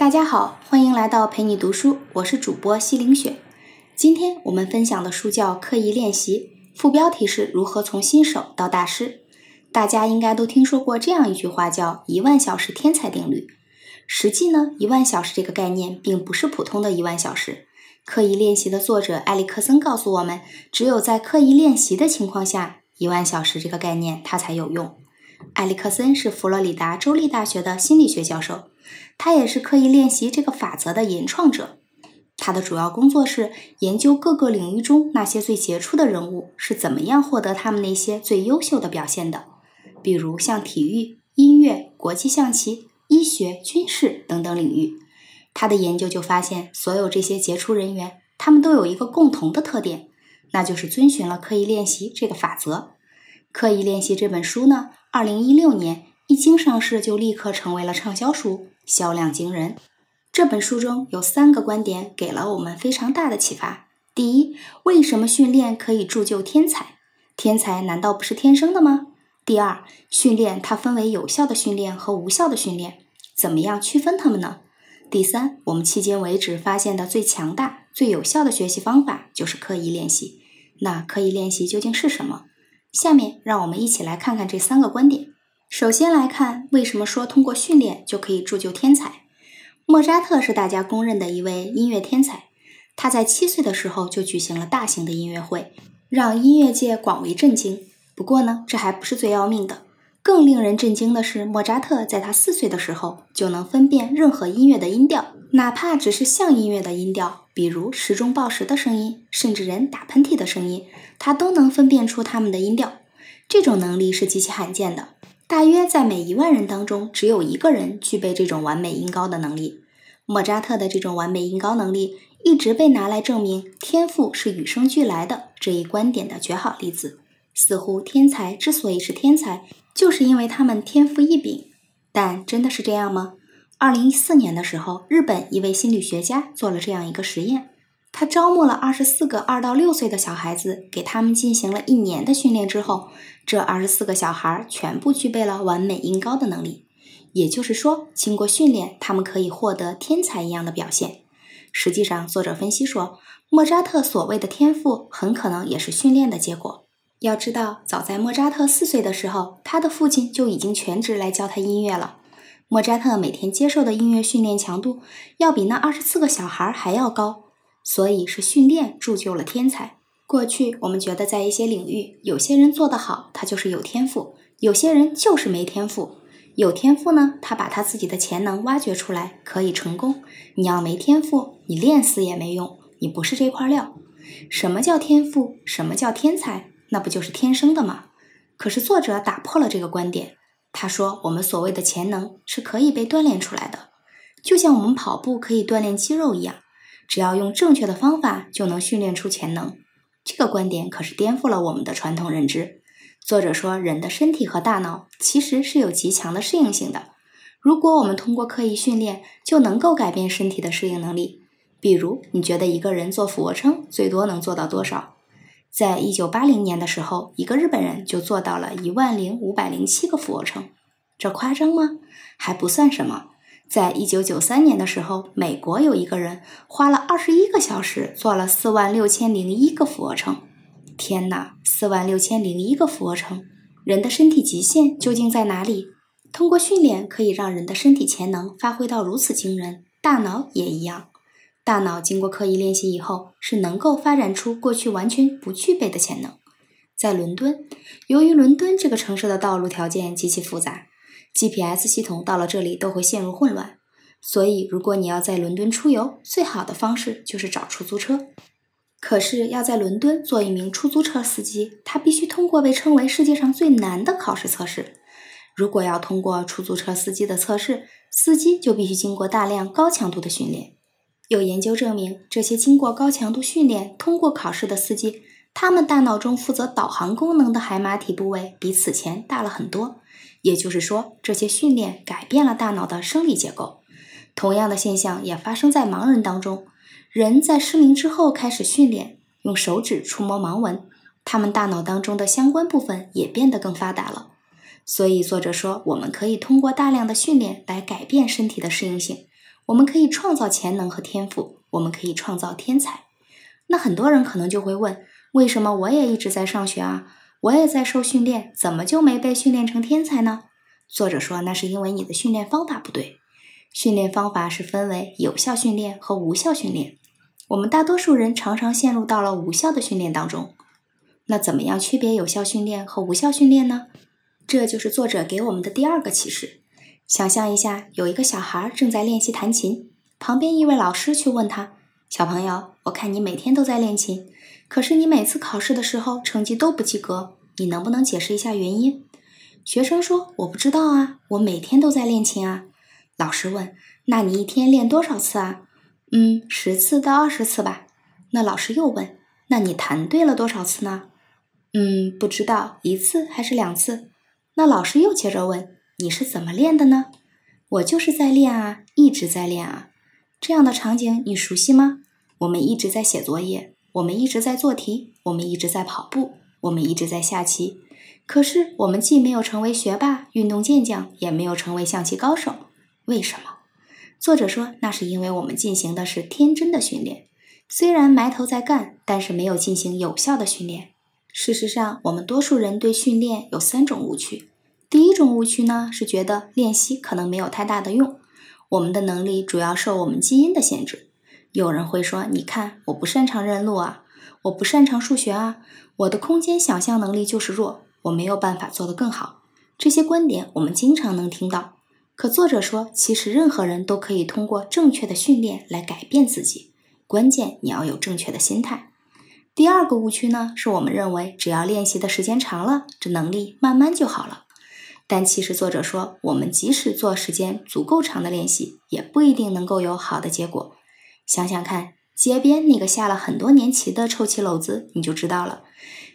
大家好，欢迎来到陪你读书，我是主播西凌雪。今天我们分享的书叫《刻意练习》，副标题是如何从新手到大师。大家应该都听说过这样一句话，叫“一万小时天才定律”。实际呢，一万小时这个概念并不是普通的一万小时。刻意练习的作者埃里克森告诉我们，只有在刻意练习的情况下，一万小时这个概念它才有用。埃里克森是佛罗里达州立大学的心理学教授。他也是刻意练习这个法则的原创者。他的主要工作是研究各个领域中那些最杰出的人物是怎么样获得他们那些最优秀的表现的，比如像体育、音乐、国际象棋、医学、军事等等领域。他的研究就发现，所有这些杰出人员，他们都有一个共同的特点，那就是遵循了刻意练习这个法则。刻意练习这本书呢，二零一六年一经上市就立刻成为了畅销书。销量惊人。这本书中有三个观点给了我们非常大的启发。第一，为什么训练可以铸就天才？天才难道不是天生的吗？第二，训练它分为有效的训练和无效的训练，怎么样区分它们呢？第三，我们迄今为止发现的最强大、最有效的学习方法就是刻意练习。那刻意练习究竟是什么？下面让我们一起来看看这三个观点。首先来看，为什么说通过训练就可以铸就天才？莫扎特是大家公认的一位音乐天才，他在七岁的时候就举行了大型的音乐会，让音乐界广为震惊。不过呢，这还不是最要命的，更令人震惊的是，莫扎特在他四岁的时候就能分辨任何音乐的音调，哪怕只是像音乐的音调，比如时钟报时的声音，甚至人打喷嚏的声音，他都能分辨出他们的音调。这种能力是极其罕见的。大约在每一万人当中，只有一个人具备这种完美音高的能力。莫扎特的这种完美音高能力，一直被拿来证明天赋是与生俱来的这一观点的绝好例子。似乎天才之所以是天才，就是因为他们天赋异禀。但真的是这样吗？二零一四年的时候，日本一位心理学家做了这样一个实验。他招募了二十四个二到六岁的小孩子，给他们进行了一年的训练之后，这二十四个小孩全部具备了完美音高的能力。也就是说，经过训练，他们可以获得天才一样的表现。实际上，作者分析说，莫扎特所谓的天赋很可能也是训练的结果。要知道，早在莫扎特四岁的时候，他的父亲就已经全职来教他音乐了。莫扎特每天接受的音乐训练强度，要比那二十四个小孩还要高。所以是训练铸就了天才。过去我们觉得在一些领域，有些人做得好，他就是有天赋；有些人就是没天赋。有天赋呢，他把他自己的潜能挖掘出来，可以成功。你要没天赋，你练死也没用，你不是这块料。什么叫天赋？什么叫天才？那不就是天生的吗？可是作者打破了这个观点，他说我们所谓的潜能是可以被锻炼出来的，就像我们跑步可以锻炼肌肉一样。只要用正确的方法，就能训练出潜能。这个观点可是颠覆了我们的传统认知。作者说，人的身体和大脑其实是有极强的适应性的。如果我们通过刻意训练，就能够改变身体的适应能力。比如，你觉得一个人做俯卧撑最多能做到多少？在一九八零年的时候，一个日本人就做到了一万零五百零七个俯卧撑。这夸张吗？还不算什么。在一九九三年的时候，美国有一个人花了二十一个小时做了四万六千零一个俯卧撑。天哪，四万六千零一个俯卧撑！人的身体极限究竟在哪里？通过训练可以让人的身体潜能发挥到如此惊人，大脑也一样。大脑经过刻意练习以后，是能够发展出过去完全不具备的潜能。在伦敦，由于伦敦这个城市的道路条件极其复杂。GPS 系统到了这里都会陷入混乱，所以如果你要在伦敦出游，最好的方式就是找出租车。可是要在伦敦做一名出租车司机，他必须通过被称为世界上最难的考试测试。如果要通过出租车司机的测试，司机就必须经过大量高强度的训练。有研究证明，这些经过高强度训练、通过考试的司机，他们大脑中负责导航功能的海马体部位比此前大了很多。也就是说，这些训练改变了大脑的生理结构。同样的现象也发生在盲人当中。人在失明之后开始训练，用手指触摸盲文，他们大脑当中的相关部分也变得更发达了。所以作者说，我们可以通过大量的训练来改变身体的适应性。我们可以创造潜能和天赋，我们可以创造天才。那很多人可能就会问：为什么我也一直在上学啊？我也在受训练，怎么就没被训练成天才呢？作者说，那是因为你的训练方法不对。训练方法是分为有效训练和无效训练。我们大多数人常常陷入到了无效的训练当中。那怎么样区别有效训练和无效训练呢？这就是作者给我们的第二个启示。想象一下，有一个小孩正在练习弹琴，旁边一位老师去问他：“小朋友，我看你每天都在练琴，可是你每次考试的时候成绩都不及格，你能不能解释一下原因？”学生说：“我不知道啊，我每天都在练琴啊。”老师问：“那你一天练多少次啊？”“嗯，十次到二十次吧。”那老师又问：“那你弹对了多少次呢？”嗯，不知道一次还是两次。那老师又接着问：“你是怎么练的呢？”我就是在练啊，一直在练啊。这样的场景你熟悉吗？我们一直在写作业，我们一直在做题，我们一直在跑步，我们一直在下棋。可是我们既没有成为学霸、运动健将，也没有成为象棋高手。为什么？作者说，那是因为我们进行的是天真的训练，虽然埋头在干，但是没有进行有效的训练。事实上，我们多数人对训练有三种误区。第一种误区呢，是觉得练习可能没有太大的用，我们的能力主要受我们基因的限制。有人会说：“你看，我不擅长认路啊，我不擅长数学啊，我的空间想象能力就是弱，我没有办法做得更好。”这些观点我们经常能听到。可作者说，其实任何人都可以通过正确的训练来改变自己，关键你要有正确的心态。第二个误区呢，是我们认为只要练习的时间长了，这能力慢慢就好了。但其实作者说，我们即使做时间足够长的练习，也不一定能够有好的结果。想想看，街边那个下了很多年棋的臭棋篓子，你就知道了。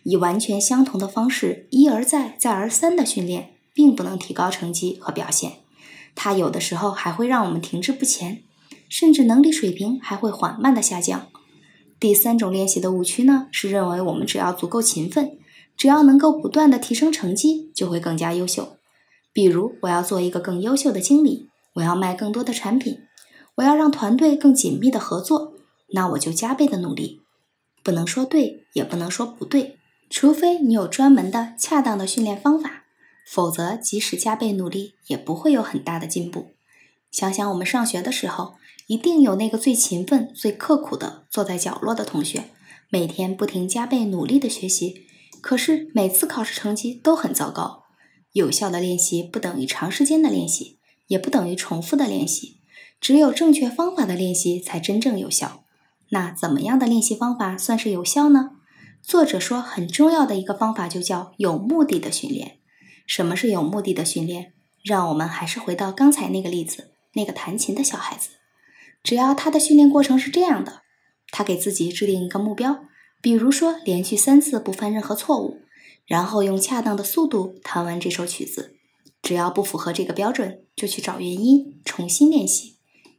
以完全相同的方式一而再、再而三的训练，并不能提高成绩和表现。它有的时候还会让我们停滞不前，甚至能力水平还会缓慢的下降。第三种练习的误区呢，是认为我们只要足够勤奋，只要能够不断的提升成绩，就会更加优秀。比如，我要做一个更优秀的经理，我要卖更多的产品，我要让团队更紧密的合作，那我就加倍的努力。不能说对，也不能说不对，除非你有专门的、恰当的训练方法，否则即使加倍努力，也不会有很大的进步。想想我们上学的时候。一定有那个最勤奋、最刻苦的坐在角落的同学，每天不停加倍努力的学习，可是每次考试成绩都很糟糕。有效的练习不等于长时间的练习，也不等于重复的练习，只有正确方法的练习才真正有效。那怎么样的练习方法算是有效呢？作者说，很重要的一个方法就叫有目的的训练。什么是有目的的训练？让我们还是回到刚才那个例子，那个弹琴的小孩子。只要他的训练过程是这样的，他给自己制定一个目标，比如说连续三次不犯任何错误，然后用恰当的速度弹完这首曲子。只要不符合这个标准，就去找原因，重新练习。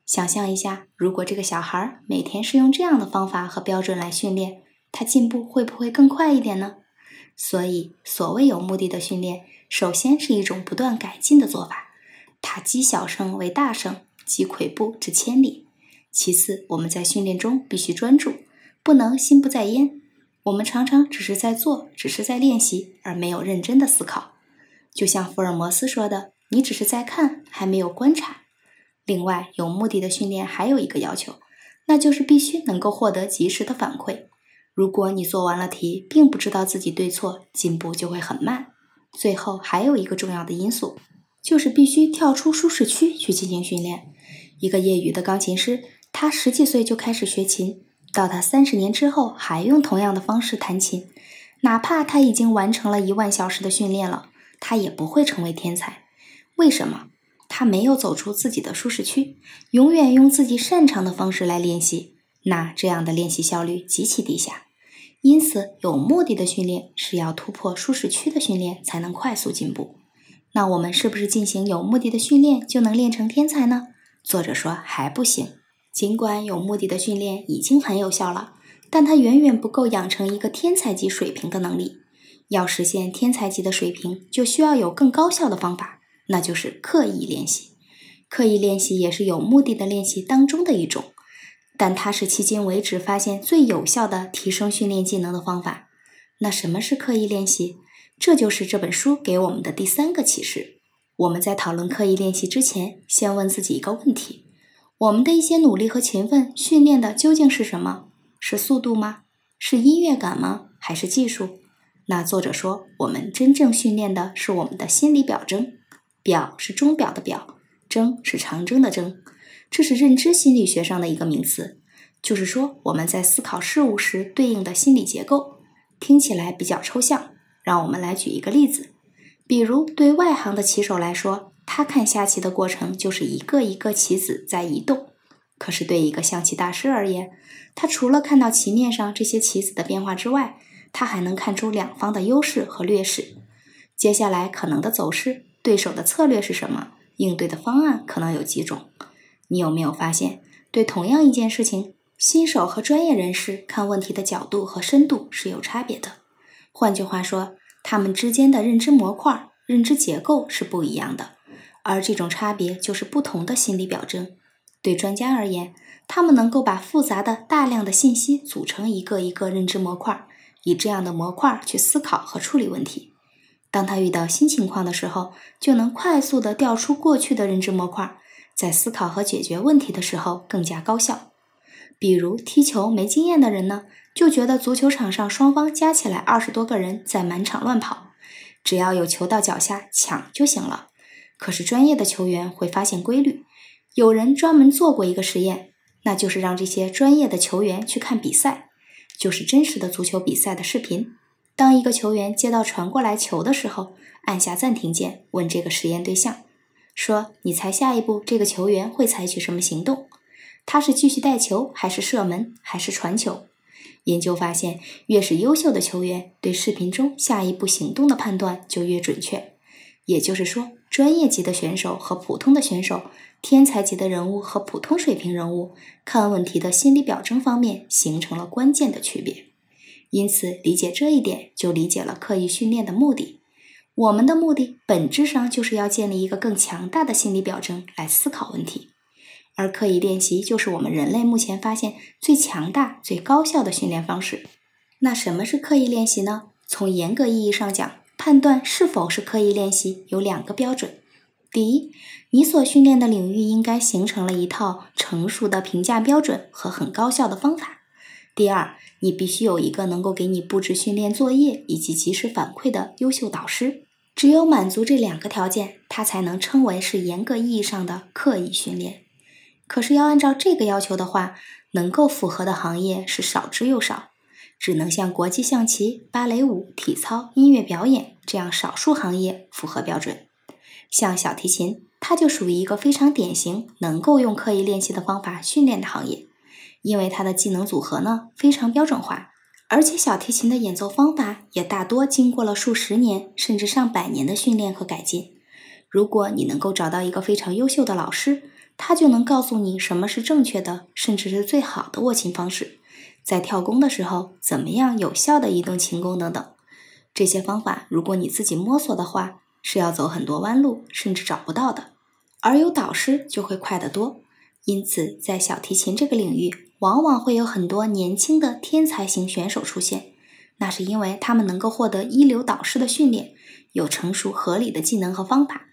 想象一下，如果这个小孩每天是用这样的方法和标准来训练，他进步会不会更快一点呢？所以，所谓有目的的训练，首先是一种不断改进的做法，它积小胜为大胜，积跬步至千里。其次，我们在训练中必须专注，不能心不在焉。我们常常只是在做，只是在练习，而没有认真的思考。就像福尔摩斯说的：“你只是在看，还没有观察。”另外，有目的的训练还有一个要求，那就是必须能够获得及时的反馈。如果你做完了题，并不知道自己对错，进步就会很慢。最后，还有一个重要的因素，就是必须跳出舒适区去进行训练。一个业余的钢琴师。他十几岁就开始学琴，到他三十年之后还用同样的方式弹琴，哪怕他已经完成了一万小时的训练了，他也不会成为天才。为什么？他没有走出自己的舒适区，永远用自己擅长的方式来练习，那这样的练习效率极其低下。因此，有目的的训练是要突破舒适区的训练才能快速进步。那我们是不是进行有目的的训练就能练成天才呢？作者说还不行。尽管有目的的训练已经很有效了，但它远远不够养成一个天才级水平的能力。要实现天才级的水平，就需要有更高效的方法，那就是刻意练习。刻意练习也是有目的的练习当中的一种，但它是迄今为止发现最有效的提升训练技能的方法。那什么是刻意练习？这就是这本书给我们的第三个启示。我们在讨论刻意练习之前，先问自己一个问题：我们的一些努力和勤奋训练的究竟是什么？是速度吗？是音乐感吗？还是技术？那作者说，我们真正训练的是我们的心理表征。表是钟表的表，征是长征的征。这是认知心理学上的一个名词，就是说我们在思考事物时对应的心理结构。听起来比较抽象，让我们来举一个例子。比如，对外行的棋手来说，他看下棋的过程就是一个一个棋子在移动。可是，对一个象棋大师而言，他除了看到棋面上这些棋子的变化之外，他还能看出两方的优势和劣势，接下来可能的走势，对手的策略是什么，应对的方案可能有几种。你有没有发现，对同样一件事情？新手和专业人士看问题的角度和深度是有差别的。换句话说，他们之间的认知模块、认知结构是不一样的，而这种差别就是不同的心理表征。对专家而言，他们能够把复杂的大量的信息组成一个一个认知模块，以这样的模块去思考和处理问题。当他遇到新情况的时候，就能快速地调出过去的认知模块，在思考和解决问题的时候更加高效。比如踢球没经验的人呢，就觉得足球场上双方加起来二十多个人在满场乱跑，只要有球到脚下抢就行了。可是专业的球员会发现规律，有人专门做过一个实验，那就是让这些专业的球员去看比赛，就是真实的足球比赛的视频。当一个球员接到传过来球的时候，按下暂停键，问这个实验对象说：“你猜下一步这个球员会采取什么行动？”他是继续带球，还是射门，还是传球？研究发现，越是优秀的球员，对视频中下一步行动的判断就越准确。也就是说，专业级的选手和普通的选手，天才级的人物和普通水平人物，看问题的心理表征方面形成了关键的区别。因此，理解这一点，就理解了刻意训练的目的。我们的目的本质上就是要建立一个更强大的心理表征来思考问题。而刻意练习就是我们人类目前发现最强大、最高效的训练方式。那什么是刻意练习呢？从严格意义上讲，判断是否是刻意练习有两个标准：第一，你所训练的领域应该形成了一套成熟的评价标准和很高效的方法；第二，你必须有一个能够给你布置训练作业以及及时反馈的优秀导师。只有满足这两个条件，它才能称为是严格意义上的刻意训练。可是要按照这个要求的话，能够符合的行业是少之又少，只能像国际象棋、芭蕾舞、体操、音乐表演这样少数行业符合标准。像小提琴，它就属于一个非常典型能够用刻意练习的方法训练的行业，因为它的技能组合呢非常标准化，而且小提琴的演奏方法也大多经过了数十年甚至上百年的训练和改进。如果你能够找到一个非常优秀的老师，他就能告诉你什么是正确的，甚至是最好的握琴方式，在跳弓的时候怎么样有效的移动琴弓等等。这些方法，如果你自己摸索的话，是要走很多弯路，甚至找不到的。而有导师就会快得多。因此，在小提琴这个领域，往往会有很多年轻的天才型选手出现。那是因为他们能够获得一流导师的训练，有成熟合理的技能和方法。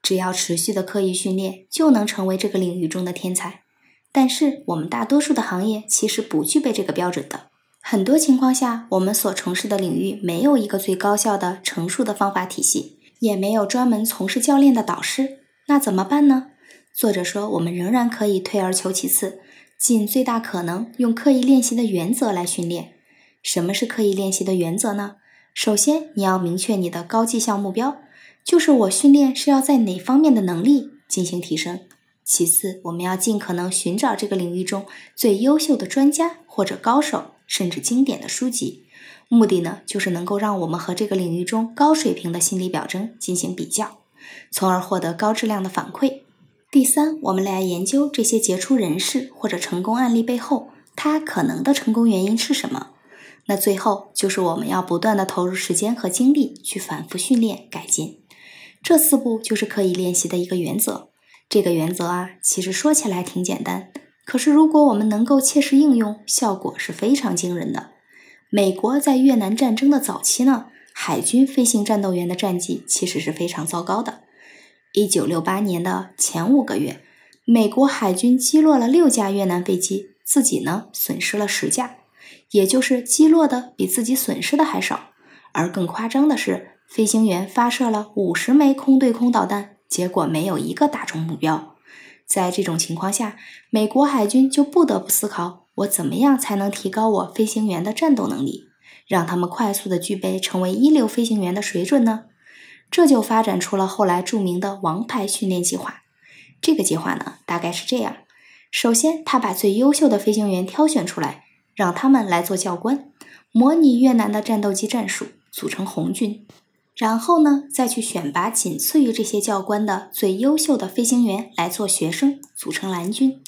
只要持续的刻意训练，就能成为这个领域中的天才。但是，我们大多数的行业其实不具备这个标准的。很多情况下，我们所从事的领域没有一个最高效的、成熟的方法体系，也没有专门从事教练的导师。那怎么办呢？作者说，我们仍然可以退而求其次，尽最大可能用刻意练习的原则来训练。什么是刻意练习的原则呢？首先，你要明确你的高绩效目标。就是我训练是要在哪方面的能力进行提升。其次，我们要尽可能寻找这个领域中最优秀的专家或者高手，甚至经典的书籍。目的呢，就是能够让我们和这个领域中高水平的心理表征进行比较，从而获得高质量的反馈。第三，我们来研究这些杰出人士或者成功案例背后，他可能的成功原因是什么。那最后就是我们要不断的投入时间和精力去反复训练改进。这四步就是刻意练习的一个原则。这个原则啊，其实说起来挺简单，可是如果我们能够切实应用，效果是非常惊人的。美国在越南战争的早期呢，海军飞行战斗员的战绩其实是非常糟糕的。一九六八年的前五个月，美国海军击落了六架越南飞机，自己呢损失了十架，也就是击落的比自己损失的还少。而更夸张的是，飞行员发射了五十枚空对空导弹。结果没有一个打中目标，在这种情况下，美国海军就不得不思考：我怎么样才能提高我飞行员的战斗能力，让他们快速的具备成为一流飞行员的水准呢？这就发展出了后来著名的“王牌训练计划”。这个计划呢，大概是这样：首先，他把最优秀的飞行员挑选出来，让他们来做教官，模拟越南的战斗机战术，组成红军。然后呢，再去选拔仅次于这些教官的最优秀的飞行员来做学生，组成蓝军。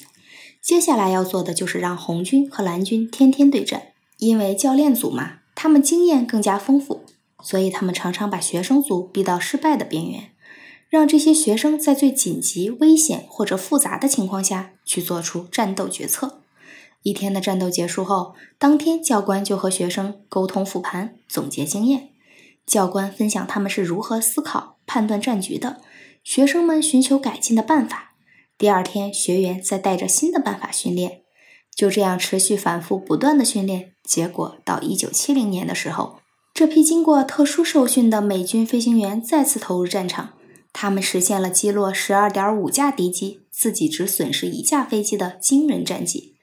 接下来要做的就是让红军和蓝军天天对战，因为教练组嘛，他们经验更加丰富，所以他们常常把学生组逼到失败的边缘，让这些学生在最紧急、危险或者复杂的情况下去做出战斗决策。一天的战斗结束后，当天教官就和学生沟通复盘，总结经验。教官分享他们是如何思考、判断战局的，学生们寻求改进的办法。第二天，学员再带着新的办法训练，就这样持续反复不断的训练。结果到一九七零年的时候，这批经过特殊受训的美军飞行员再次投入战场，他们实现了击落十二点五架敌机，自己只损失一架飞机的惊人战绩。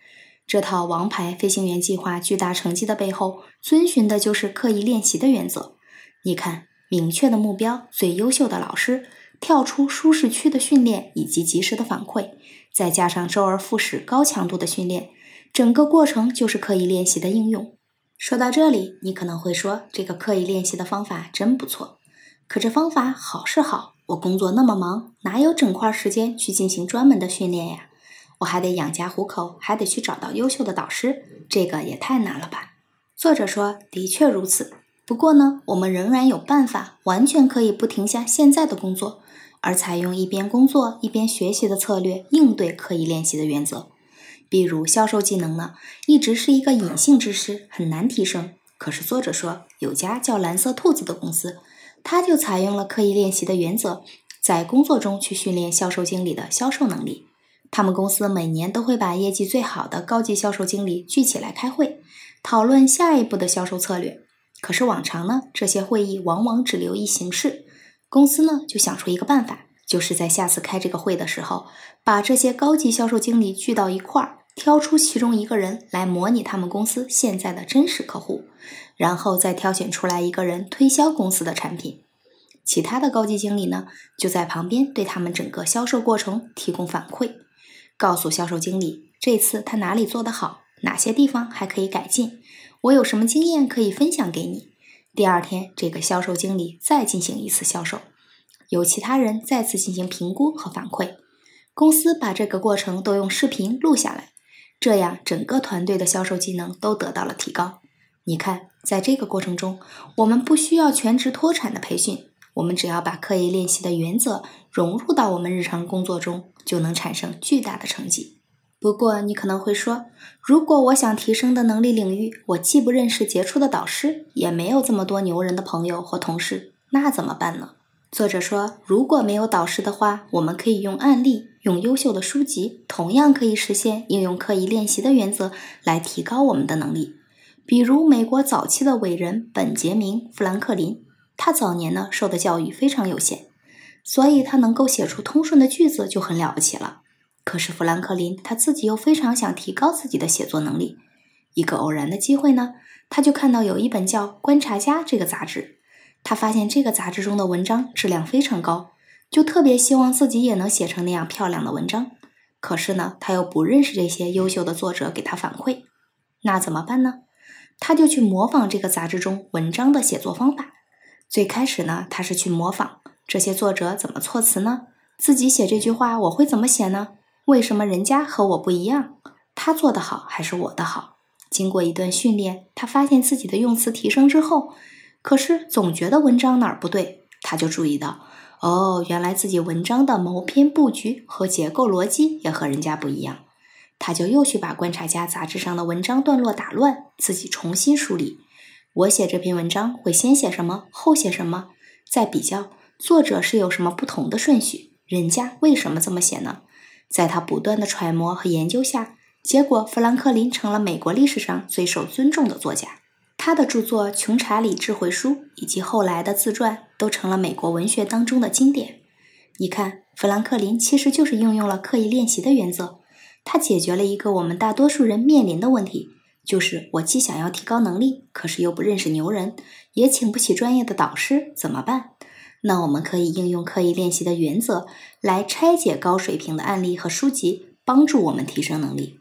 这套王牌飞行员计划巨大成绩的背后，遵循的就是刻意练习的原则。你看，明确的目标、最优秀的老师、跳出舒适区的训练以及及时的反馈，再加上周而复始、高强度的训练，整个过程就是刻意练习的应用。说到这里，你可能会说，这个刻意练习的方法真不错。可这方法好是好，我工作那么忙，哪有整块时间去进行专门的训练呀？我还得养家糊口，还得去找到优秀的导师，这个也太难了吧？作者说，的确如此。不过呢，我们仍然有办法，完全可以不停下现在的工作，而采用一边工作一边学习的策略应对刻意练习的原则。比如销售技能呢，一直是一个隐性知识，很难提升。可是作者说，有家叫蓝色兔子的公司，他就采用了刻意练习的原则，在工作中去训练销售经理的销售能力。他们公司每年都会把业绩最好的高级销售经理聚起来开会，讨论下一步的销售策略。可是往常呢，这些会议往往只留一形式。公司呢就想出一个办法，就是在下次开这个会的时候，把这些高级销售经理聚到一块儿，挑出其中一个人来模拟他们公司现在的真实客户，然后再挑选出来一个人推销公司的产品。其他的高级经理呢就在旁边对他们整个销售过程提供反馈，告诉销售经理这次他哪里做得好，哪些地方还可以改进。我有什么经验可以分享给你？第二天，这个销售经理再进行一次销售，由其他人再次进行评估和反馈。公司把这个过程都用视频录下来，这样整个团队的销售技能都得到了提高。你看，在这个过程中，我们不需要全职脱产的培训，我们只要把刻意练习的原则融入到我们日常工作中，就能产生巨大的成绩。不过，你可能会说，如果我想提升的能力领域，我既不认识杰出的导师，也没有这么多牛人的朋友或同事，那怎么办呢？作者说，如果没有导师的话，我们可以用案例，用优秀的书籍，同样可以实现应用刻意练习的原则来提高我们的能力。比如，美国早期的伟人本杰明·富兰克林，他早年呢受的教育非常有限，所以他能够写出通顺的句子就很了不起了。可是富兰克林他自己又非常想提高自己的写作能力。一个偶然的机会呢，他就看到有一本叫《观察家》这个杂志。他发现这个杂志中的文章质量非常高，就特别希望自己也能写成那样漂亮的文章。可是呢，他又不认识这些优秀的作者给他反馈，那怎么办呢？他就去模仿这个杂志中文章的写作方法。最开始呢，他是去模仿这些作者怎么措辞呢？自己写这句话我会怎么写呢？为什么人家和我不一样？他做得好还是我的好？经过一段训练，他发现自己的用词提升之后，可是总觉得文章哪儿不对，他就注意到，哦，原来自己文章的谋篇布局和结构逻辑也和人家不一样。他就又去把《观察家》杂志上的文章段落打乱，自己重新梳理。我写这篇文章会先写什么，后写什么，再比较作者是有什么不同的顺序，人家为什么这么写呢？在他不断的揣摩和研究下，结果富兰克林成了美国历史上最受尊重的作家。他的著作《穷查理智慧书》以及后来的自传都成了美国文学当中的经典。你看，富兰克林其实就是应用了刻意练习的原则，他解决了一个我们大多数人面临的问题。就是我既想要提高能力，可是又不认识牛人，也请不起专业的导师，怎么办？那我们可以应用刻意练习的原则来拆解高水平的案例和书籍，帮助我们提升能力。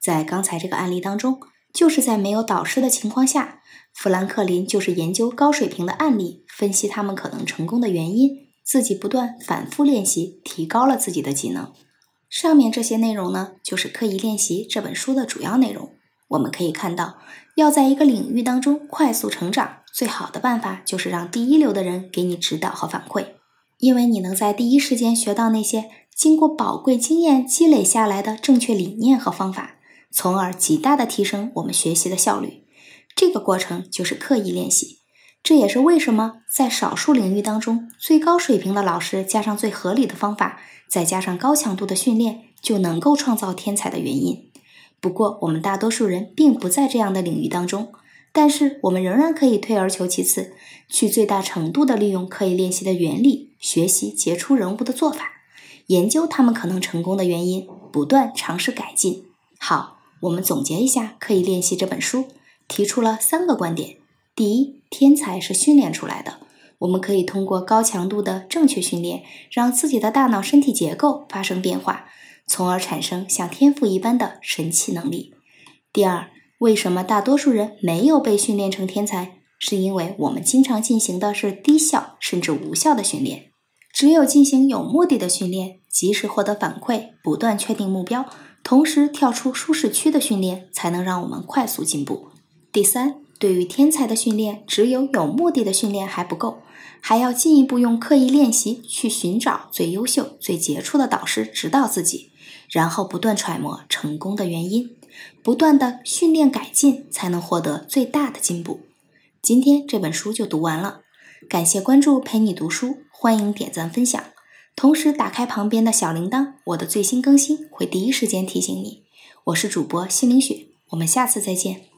在刚才这个案例当中，就是在没有导师的情况下，富兰克林就是研究高水平的案例，分析他们可能成功的原因，自己不断反复练习，提高了自己的技能。上面这些内容呢，就是刻意练习这本书的主要内容。我们可以看到，要在一个领域当中快速成长，最好的办法就是让第一流的人给你指导和反馈，因为你能在第一时间学到那些经过宝贵经验积累下来的正确理念和方法，从而极大的提升我们学习的效率。这个过程就是刻意练习，这也是为什么在少数领域当中，最高水平的老师加上最合理的方法，再加上高强度的训练，就能够创造天才的原因。不过，我们大多数人并不在这样的领域当中，但是我们仍然可以退而求其次，去最大程度的利用刻意练习的原理，学习杰出人物的做法，研究他们可能成功的原因，不断尝试改进。好，我们总结一下《可以练习》这本书，提出了三个观点：第一，天才是训练出来的，我们可以通过高强度的正确训练，让自己的大脑身体结构发生变化。从而产生像天赋一般的神奇能力。第二，为什么大多数人没有被训练成天才？是因为我们经常进行的是低效甚至无效的训练。只有进行有目的的训练，及时获得反馈，不断确定目标，同时跳出舒适区的训练，才能让我们快速进步。第三，对于天才的训练，只有有目的的训练还不够，还要进一步用刻意练习去寻找最优秀、最杰出的导师指导自己。然后不断揣摩成功的原因，不断的训练改进，才能获得最大的进步。今天这本书就读完了，感谢关注陪你读书，欢迎点赞分享，同时打开旁边的小铃铛，我的最新更新会第一时间提醒你。我是主播心灵雪，我们下次再见。